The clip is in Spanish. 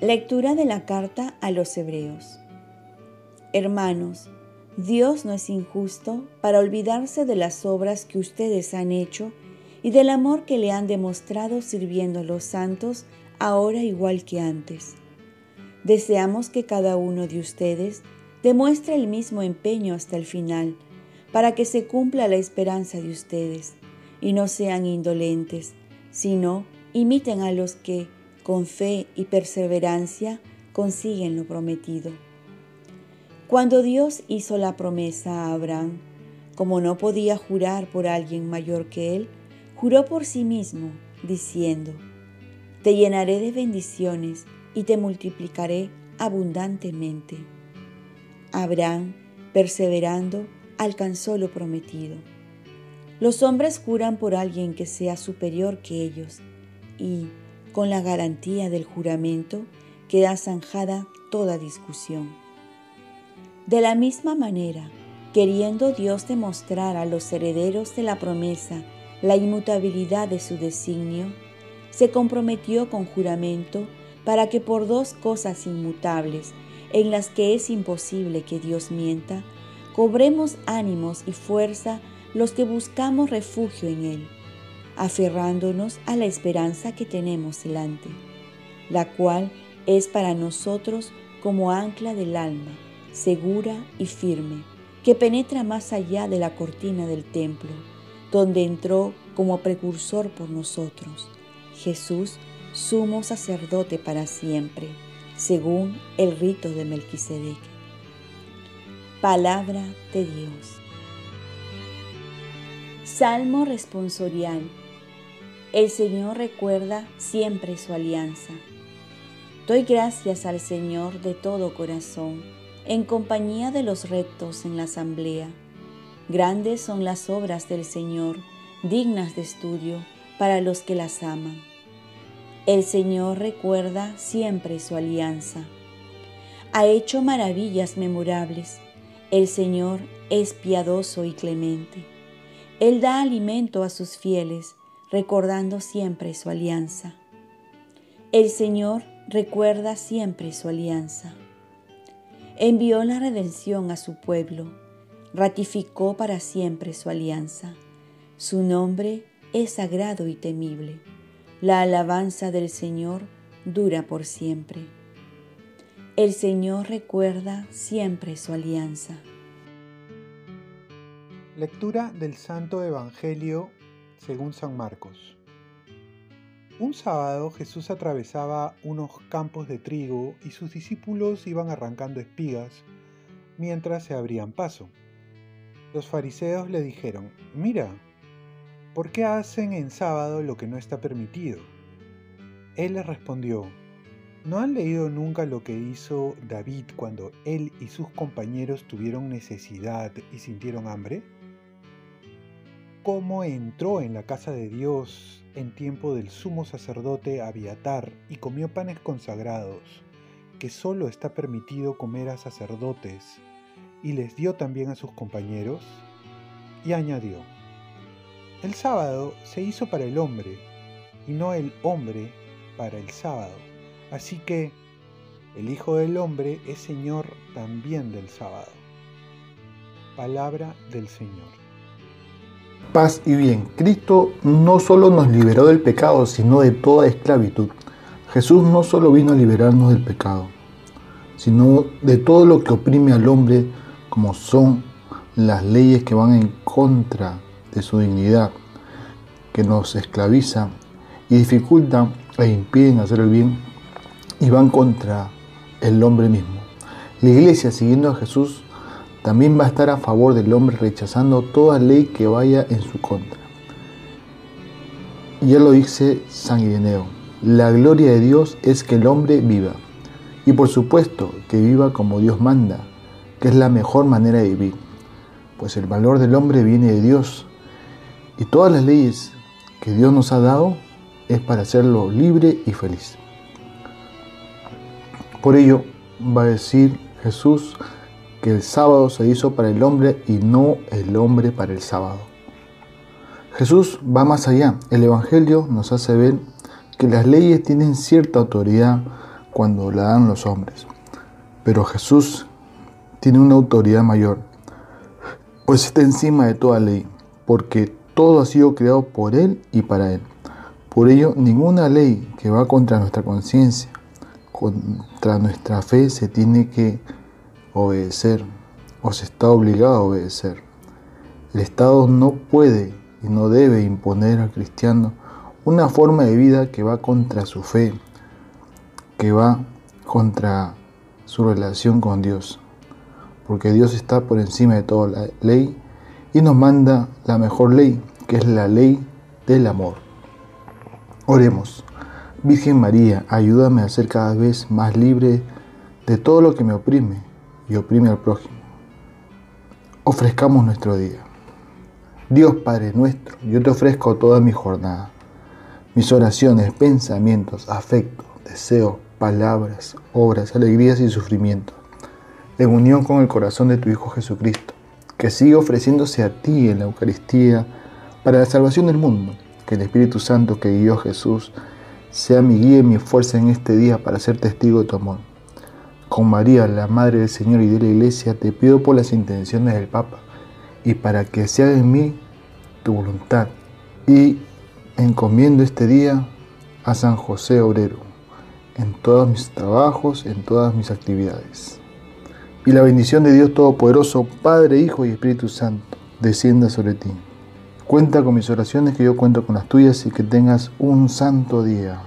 Lectura de la carta a los Hebreos Hermanos, Dios no es injusto para olvidarse de las obras que ustedes han hecho y del amor que le han demostrado sirviendo a los santos ahora igual que antes. Deseamos que cada uno de ustedes demuestre el mismo empeño hasta el final, para que se cumpla la esperanza de ustedes, y no sean indolentes, sino imiten a los que, con fe y perseverancia, consiguen lo prometido. Cuando Dios hizo la promesa a Abraham, como no podía jurar por alguien mayor que él, juró por sí mismo, diciendo, Te llenaré de bendiciones y te multiplicaré abundantemente. Abraham, perseverando, alcanzó lo prometido. Los hombres juran por alguien que sea superior que ellos y, con la garantía del juramento, queda zanjada toda discusión. De la misma manera, queriendo Dios demostrar a los herederos de la promesa la inmutabilidad de su designio, se comprometió con juramento para que por dos cosas inmutables, en las que es imposible que Dios mienta, cobremos ánimos y fuerza los que buscamos refugio en Él, aferrándonos a la esperanza que tenemos delante, la cual es para nosotros como ancla del alma segura y firme, que penetra más allá de la cortina del templo, donde entró como precursor por nosotros, Jesús, sumo sacerdote para siempre, según el rito de Melquisedec. Palabra de Dios. Salmo responsorial. El Señor recuerda siempre su alianza. Doy gracias al Señor de todo corazón en compañía de los rectos en la asamblea. Grandes son las obras del Señor, dignas de estudio para los que las aman. El Señor recuerda siempre su alianza. Ha hecho maravillas memorables. El Señor es piadoso y clemente. Él da alimento a sus fieles, recordando siempre su alianza. El Señor recuerda siempre su alianza envió la redención a su pueblo, ratificó para siempre su alianza. Su nombre es sagrado y temible. La alabanza del Señor dura por siempre. El Señor recuerda siempre su alianza. Lectura del Santo Evangelio según San Marcos. Un sábado Jesús atravesaba unos campos de trigo y sus discípulos iban arrancando espigas mientras se abrían paso. Los fariseos le dijeron, mira, ¿por qué hacen en sábado lo que no está permitido? Él les respondió, ¿no han leído nunca lo que hizo David cuando él y sus compañeros tuvieron necesidad y sintieron hambre? ¿Cómo entró en la casa de Dios en tiempo del sumo sacerdote Abiatar y comió panes consagrados, que solo está permitido comer a sacerdotes, y les dio también a sus compañeros? Y añadió, el sábado se hizo para el hombre, y no el hombre para el sábado. Así que el Hijo del Hombre es Señor también del sábado. Palabra del Señor paz y bien. Cristo no solo nos liberó del pecado, sino de toda esclavitud. Jesús no solo vino a liberarnos del pecado, sino de todo lo que oprime al hombre, como son las leyes que van en contra de su dignidad, que nos esclavizan y dificultan e impiden hacer el bien y van contra el hombre mismo. La iglesia, siguiendo a Jesús, también va a estar a favor del hombre rechazando toda ley que vaya en su contra. Ya lo dice San Ireneo, la gloria de Dios es que el hombre viva. Y por supuesto que viva como Dios manda, que es la mejor manera de vivir. Pues el valor del hombre viene de Dios. Y todas las leyes que Dios nos ha dado es para hacerlo libre y feliz. Por ello va a decir Jesús, que el sábado se hizo para el hombre y no el hombre para el sábado. Jesús va más allá. El Evangelio nos hace ver que las leyes tienen cierta autoridad cuando la dan los hombres. Pero Jesús tiene una autoridad mayor, pues está encima de toda ley, porque todo ha sido creado por Él y para Él. Por ello, ninguna ley que va contra nuestra conciencia, contra nuestra fe, se tiene que obedecer o se está obligado a obedecer. El Estado no puede y no debe imponer al cristiano una forma de vida que va contra su fe, que va contra su relación con Dios, porque Dios está por encima de toda la ley y nos manda la mejor ley, que es la ley del amor. Oremos. Virgen María, ayúdame a ser cada vez más libre de todo lo que me oprime y oprime al prójimo. Ofrezcamos nuestro día. Dios Padre nuestro, yo te ofrezco toda mi jornada, mis oraciones, pensamientos, afectos, deseos, palabras, obras, alegrías y sufrimientos, en unión con el corazón de tu Hijo Jesucristo, que sigue ofreciéndose a ti en la Eucaristía para la salvación del mundo. Que el Espíritu Santo que guió a Jesús sea mi guía y mi fuerza en este día para ser testigo de tu amor. Con María, la Madre del Señor y de la Iglesia, te pido por las intenciones del Papa y para que sea en mí tu voluntad. Y encomiendo este día a San José Obrero en todos mis trabajos, en todas mis actividades. Y la bendición de Dios Todopoderoso, Padre, Hijo y Espíritu Santo, descienda sobre ti. Cuenta con mis oraciones, que yo cuento con las tuyas y que tengas un santo día.